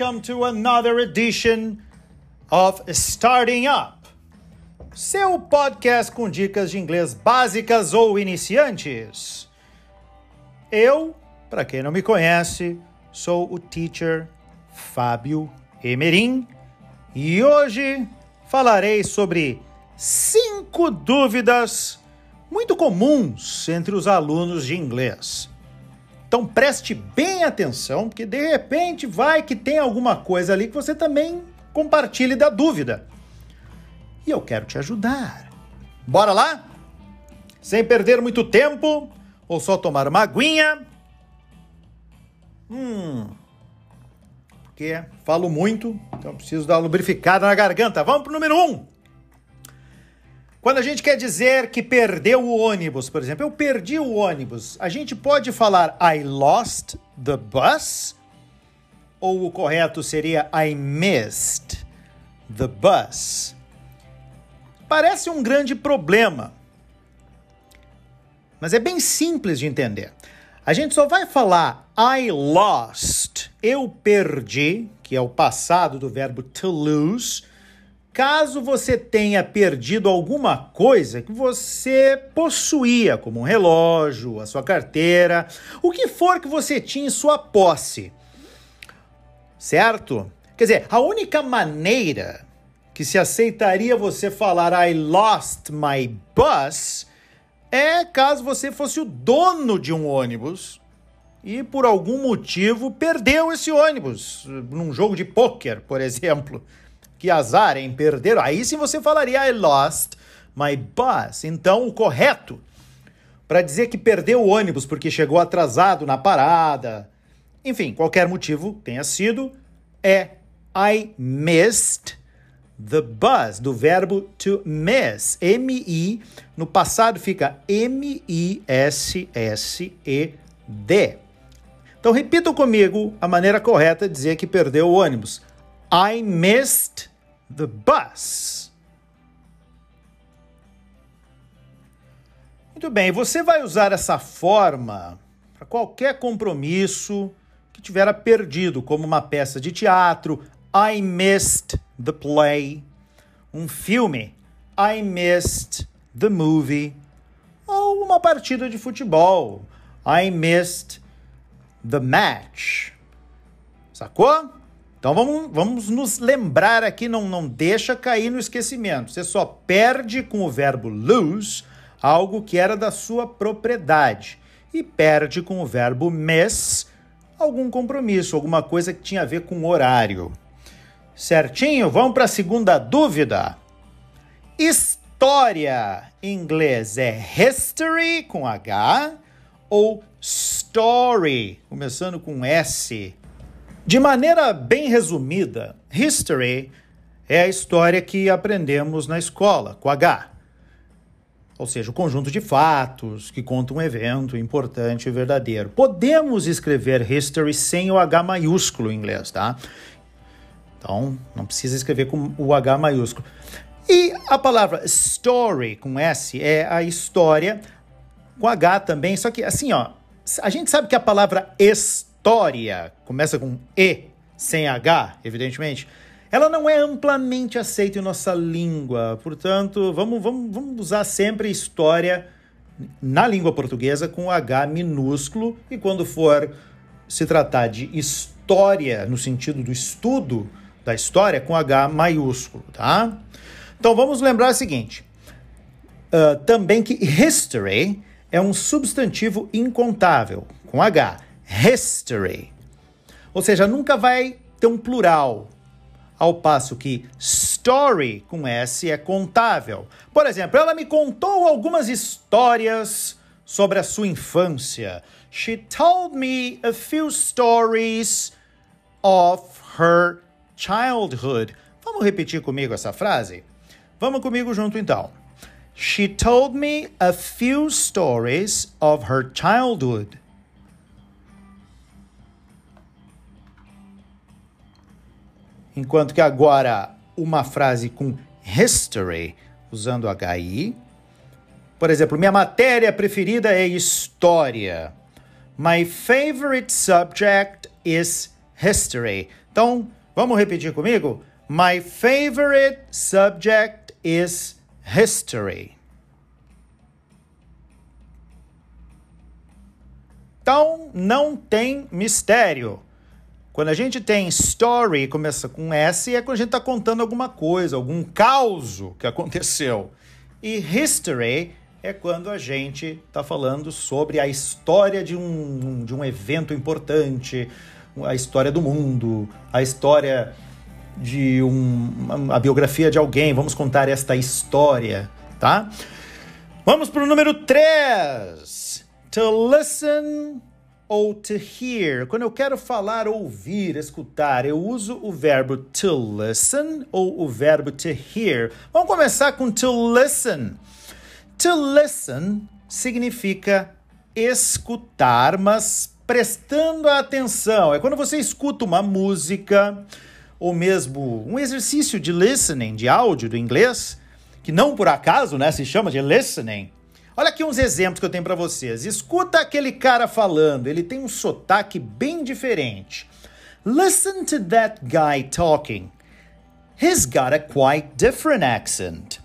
welcome to another edition of Starting Up, seu podcast com dicas de inglês básicas ou iniciantes. Eu, para quem não me conhece, sou o teacher Fábio Emerim e hoje falarei sobre cinco dúvidas muito comuns entre os alunos de inglês. Então preste bem atenção, porque de repente vai que tem alguma coisa ali que você também compartilhe da dúvida. E eu quero te ajudar. Bora lá? Sem perder muito tempo, ou só tomar uma aguinha. Hum. Porque falo muito, então preciso dar uma lubrificada na garganta. Vamos pro número um. Quando a gente quer dizer que perdeu o ônibus, por exemplo, eu perdi o ônibus, a gente pode falar I lost the bus? Ou o correto seria I missed the bus? Parece um grande problema, mas é bem simples de entender. A gente só vai falar I lost, eu perdi, que é o passado do verbo to lose Caso você tenha perdido alguma coisa que você possuía, como um relógio, a sua carteira, o que for que você tinha em sua posse, certo? Quer dizer, a única maneira que se aceitaria você falar I lost my bus é caso você fosse o dono de um ônibus e por algum motivo perdeu esse ônibus, num jogo de pôquer, por exemplo que azar, em perder. Aí sim você falaria I lost my bus. Então, o correto para dizer que perdeu o ônibus porque chegou atrasado na parada, enfim, qualquer motivo tenha sido, é I missed the bus, do verbo to miss. M-I, no passado fica M-I-S-S-E-D. Então repitam comigo a maneira correta de dizer que perdeu o ônibus. I missed the bus. Muito bem, você vai usar essa forma para qualquer compromisso que tivera perdido, como uma peça de teatro, I missed the play, um filme, I missed the movie, ou uma partida de futebol, I missed the match. Sacou? Então vamos, vamos nos lembrar aqui, não, não deixa cair no esquecimento. Você só perde com o verbo lose algo que era da sua propriedade. E perde com o verbo miss algum compromisso, alguma coisa que tinha a ver com horário. Certinho? Vamos para a segunda dúvida. História em inglês é history com H ou story, começando com S? De maneira bem resumida, history é a história que aprendemos na escola, com H. Ou seja, o conjunto de fatos que conta um evento importante e verdadeiro. Podemos escrever history sem o H maiúsculo em inglês, tá? Então, não precisa escrever com o H maiúsculo. E a palavra story com S é a história com H também, só que assim, ó, a gente sabe que a palavra história história, começa com E, sem H, evidentemente, ela não é amplamente aceita em nossa língua. Portanto, vamos, vamos, vamos usar sempre história na língua portuguesa com H minúsculo e quando for se tratar de história, no sentido do estudo da história, com H maiúsculo, tá? Então vamos lembrar o seguinte: uh, também que history é um substantivo incontável, com H history. Ou seja, nunca vai ter um plural, ao passo que story com S é contável. Por exemplo, ela me contou algumas histórias sobre a sua infância. She told me a few stories of her childhood. Vamos repetir comigo essa frase? Vamos comigo junto então. She told me a few stories of her childhood. Enquanto que agora uma frase com history, usando HI. Por exemplo, minha matéria preferida é história. My favorite subject is history. Então, vamos repetir comigo? My favorite subject is history. Então, não tem mistério. Quando a gente tem story, começa com S, é quando a gente está contando alguma coisa, algum caos que aconteceu. E history é quando a gente está falando sobre a história de um, de um evento importante, a história do mundo, a história de um, a biografia de alguém. Vamos contar esta história, tá? Vamos para o número 3 to listen ou to hear. Quando eu quero falar, ouvir, escutar, eu uso o verbo to listen ou o verbo to hear. Vamos começar com to listen. To listen significa escutar, mas prestando atenção. É quando você escuta uma música ou mesmo um exercício de listening, de áudio do inglês, que não por acaso, né, se chama de listening. Olha aqui uns exemplos que eu tenho para vocês. Escuta aquele cara falando, ele tem um sotaque bem diferente. Listen to that guy talking. He's got a quite different accent.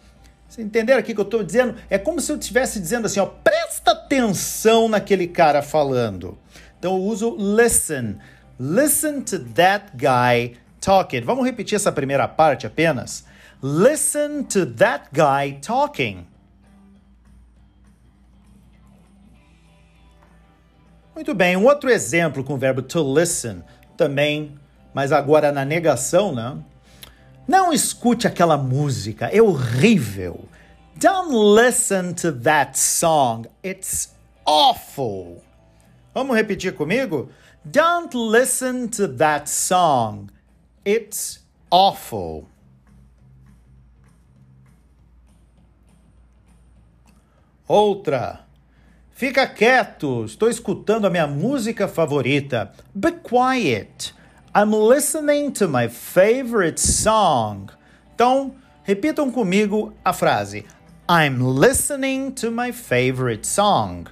Você entenderam aqui que eu estou dizendo? É como se eu estivesse dizendo assim, ó, presta atenção naquele cara falando. Então eu uso listen. Listen to that guy talking. Vamos repetir essa primeira parte apenas. Listen to that guy talking. Muito bem, um outro exemplo com o verbo to listen, também, mas agora na negação, né? Não escute aquela música, é horrível. Don't listen to that song, it's awful. Vamos repetir comigo? Don't listen to that song, it's awful. Outra. Fica quieto, estou escutando a minha música favorita. Be quiet. I'm listening to my favorite song. Então, repitam comigo a frase. I'm listening to my favorite song.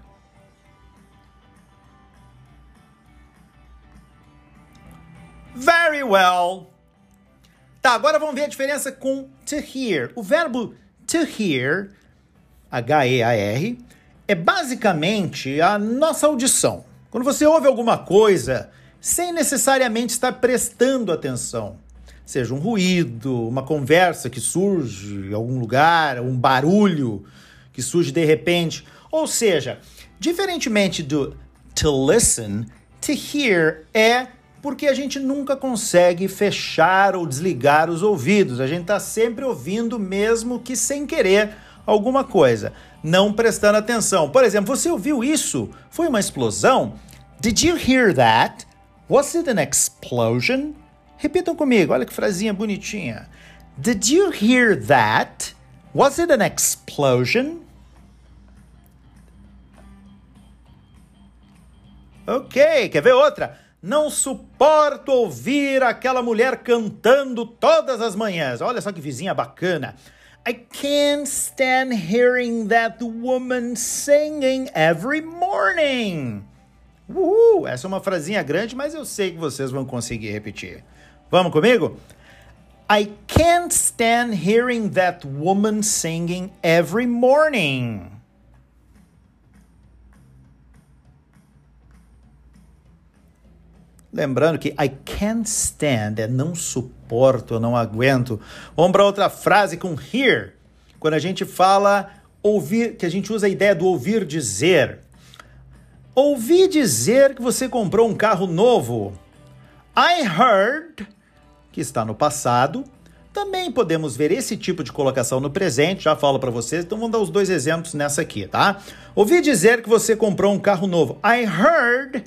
Very well. Tá, agora vamos ver a diferença com to hear. O verbo to hear, H-E-A-R, é basicamente a nossa audição. Quando você ouve alguma coisa sem necessariamente estar prestando atenção, seja um ruído, uma conversa que surge em algum lugar, um barulho que surge de repente, ou seja, diferentemente do to listen, to hear é porque a gente nunca consegue fechar ou desligar os ouvidos. A gente está sempre ouvindo, mesmo que sem querer, alguma coisa não prestando atenção. Por exemplo, você ouviu isso? Foi uma explosão? Did you hear that? Was it an explosion? Repitam comigo, olha que frasinha bonitinha. Did you hear that? Was it an explosion? Ok, quer ver outra? Não suporto ouvir aquela mulher cantando todas as manhãs. Olha só que vizinha bacana. I can't stand hearing that woman singing every morning. Uhul! Essa é uma frasinha grande, mas eu sei que vocês vão conseguir repetir. Vamos comigo? I can't stand hearing that woman singing every morning. Lembrando que I can't stand é não suporto, não aguento. Vamos para outra frase com hear. Quando a gente fala ouvir, que a gente usa a ideia do ouvir dizer. Ouvi dizer que você comprou um carro novo. I heard, que está no passado. Também podemos ver esse tipo de colocação no presente, já falo para vocês, então vamos dar os dois exemplos nessa aqui, tá? Ouvi dizer que você comprou um carro novo. I heard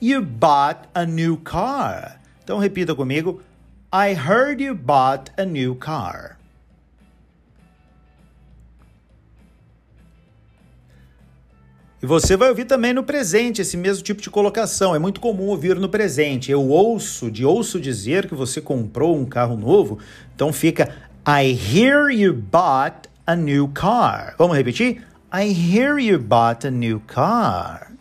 You bought a new car. Então repita comigo. I heard you bought a new car. E você vai ouvir também no presente esse mesmo tipo de colocação. É muito comum ouvir no presente. Eu ouço, de ouço dizer que você comprou um carro novo. Então fica I hear you bought a new car. Vamos repetir? I hear you bought a new car.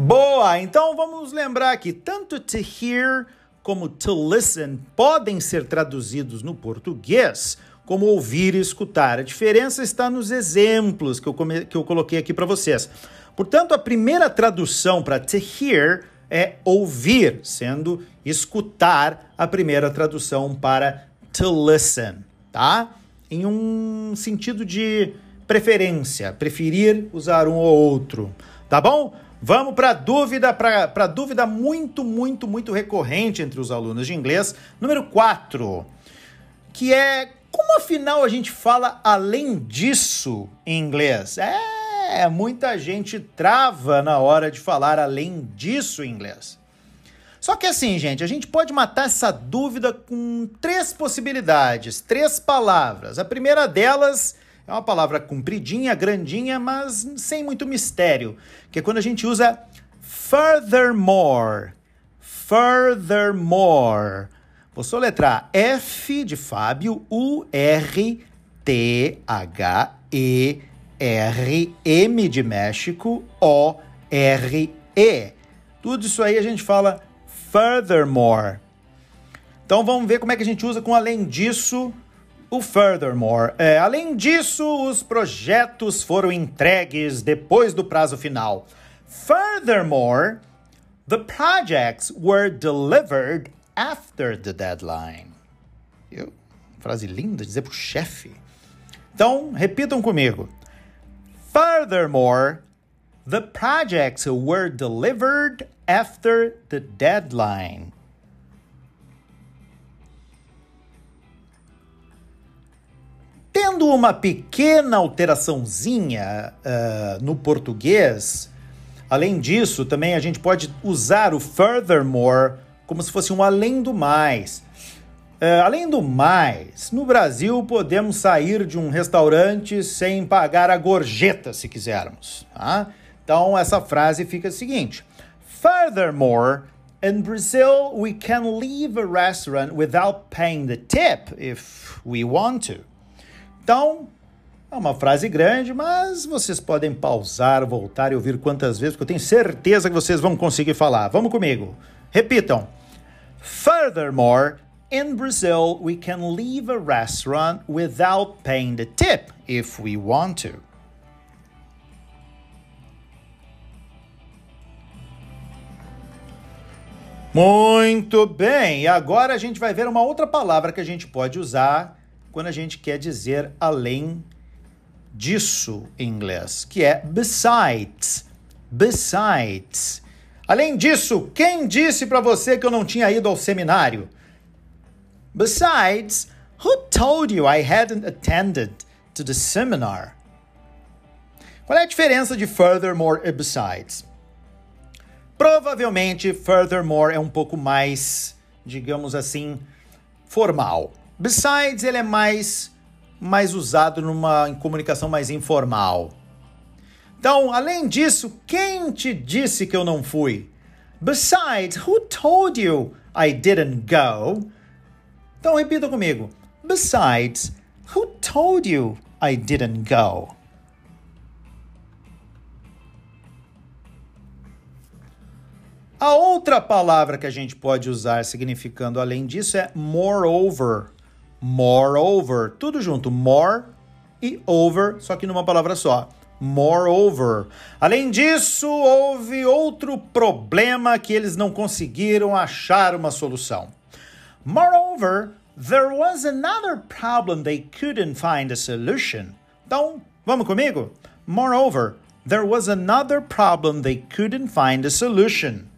Boa! Então vamos lembrar que tanto to hear como to listen podem ser traduzidos no português como ouvir e escutar. A diferença está nos exemplos que eu, come... que eu coloquei aqui para vocês. Portanto, a primeira tradução para to hear é ouvir, sendo escutar a primeira tradução para to listen, tá? Em um sentido de preferência, preferir usar um ou outro, tá bom? Vamos para dúvida, para dúvida muito, muito, muito recorrente entre os alunos de inglês, número 4, que é como afinal a gente fala além disso em inglês? É, muita gente trava na hora de falar além disso em inglês. Só que assim, gente, a gente pode matar essa dúvida com três possibilidades, três palavras. A primeira delas uma palavra compridinha, grandinha, mas sem muito mistério, que é quando a gente usa furthermore. Furthermore. Vou soletrar F de Fábio, U, R, T, H, E, R, M de México, O, R, E. Tudo isso aí a gente fala furthermore. Então vamos ver como é que a gente usa com além disso o Furthermore. É, além disso, os projetos foram entregues depois do prazo final. Furthermore, the projects were delivered after the deadline. Eu, frase linda dizer para o chefe. Então, repitam comigo. Furthermore, the projects were delivered after the deadline. Tendo uma pequena alteraçãozinha uh, no português, além disso, também a gente pode usar o furthermore como se fosse um além do mais. Uh, além do mais, no Brasil podemos sair de um restaurante sem pagar a gorjeta, se quisermos. Tá? Então essa frase fica a seguinte: Furthermore, in Brazil we can leave a restaurant without paying the tip if we want to. Então, é uma frase grande, mas vocês podem pausar, voltar e ouvir quantas vezes, porque eu tenho certeza que vocês vão conseguir falar. Vamos comigo. Repitam. Furthermore, in Brazil, we can leave a restaurant without paying the tip if we want to. Muito bem, e agora a gente vai ver uma outra palavra que a gente pode usar quando a gente quer dizer além disso em inglês, que é besides. Besides. Além disso, quem disse para você que eu não tinha ido ao seminário? Besides, who told you I hadn't attended to the seminar? Qual é a diferença de furthermore e besides? Provavelmente, furthermore é um pouco mais, digamos assim, formal. Besides, ele é mais, mais usado numa comunicação mais informal. Então, além disso, quem te disse que eu não fui? Besides, who told you I didn't go? Então, repita comigo. Besides, who told you I didn't go? A outra palavra que a gente pode usar significando além disso é moreover. Moreover, tudo junto, more e over, só que numa palavra só. Moreover. Além disso, houve outro problema que eles não conseguiram achar uma solução. Moreover, there was another problem they couldn't find a solution. Então, vamos comigo? Moreover, there was another problem they couldn't find a solution.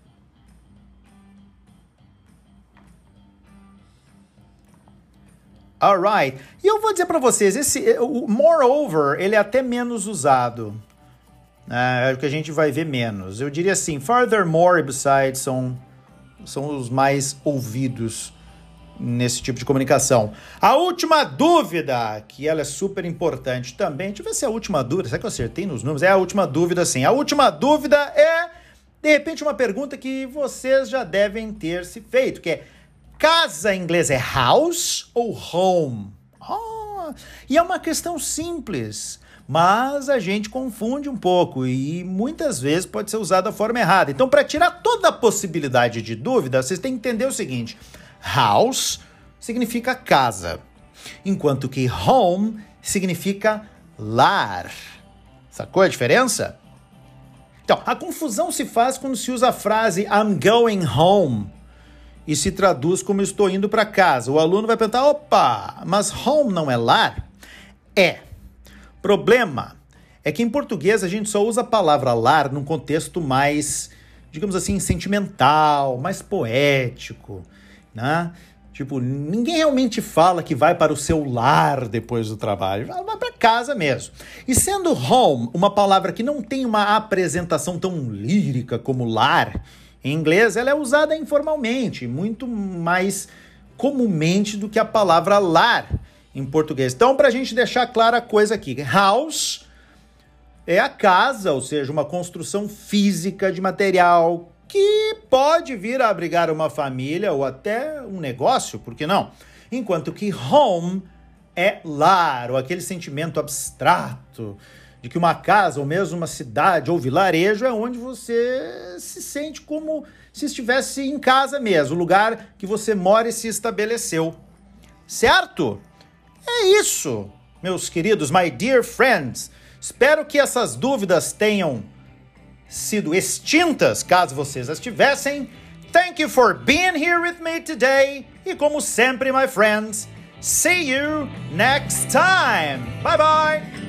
Alright. E eu vou dizer para vocês, esse o moreover, ele é até menos usado. É, é o que a gente vai ver menos. Eu diria assim, furthermore e besides são, são os mais ouvidos nesse tipo de comunicação. A última dúvida, que ela é super importante também. Deixa eu ver se é a última dúvida. Será que eu acertei nos números? É a última dúvida, sim. A última dúvida é, de repente, uma pergunta que vocês já devem ter se feito, que é Casa em inglês é house ou home? Oh, e é uma questão simples. mas a gente confunde um pouco e muitas vezes pode ser usado da forma errada. Então, para tirar toda a possibilidade de dúvida, vocês têm que entender o seguinte: house significa casa, enquanto que home significa lar. Sacou a diferença? Então, a confusão se faz quando se usa a frase I'm going home e se traduz como estou indo para casa. O aluno vai perguntar: opa, mas home não é lar? É. Problema é que em português a gente só usa a palavra lar num contexto mais, digamos assim, sentimental, mais poético, né? Tipo, ninguém realmente fala que vai para o seu lar depois do trabalho, vai para casa mesmo. E sendo home uma palavra que não tem uma apresentação tão lírica como lar, em inglês ela é usada informalmente, muito mais comumente do que a palavra lar em português. Então, para a gente deixar clara a coisa aqui, house é a casa, ou seja, uma construção física de material que pode vir a abrigar uma família ou até um negócio, por que não? Enquanto que home é lar, ou aquele sentimento abstrato de que uma casa, ou mesmo uma cidade ou vilarejo é onde você se sente como se estivesse em casa mesmo, o lugar que você mora e se estabeleceu. Certo? É isso, meus queridos, my dear friends. Espero que essas dúvidas tenham sido extintas, caso vocês as tivessem. Thank you for being here with me today. E como sempre, my friends, see you next time. Bye bye.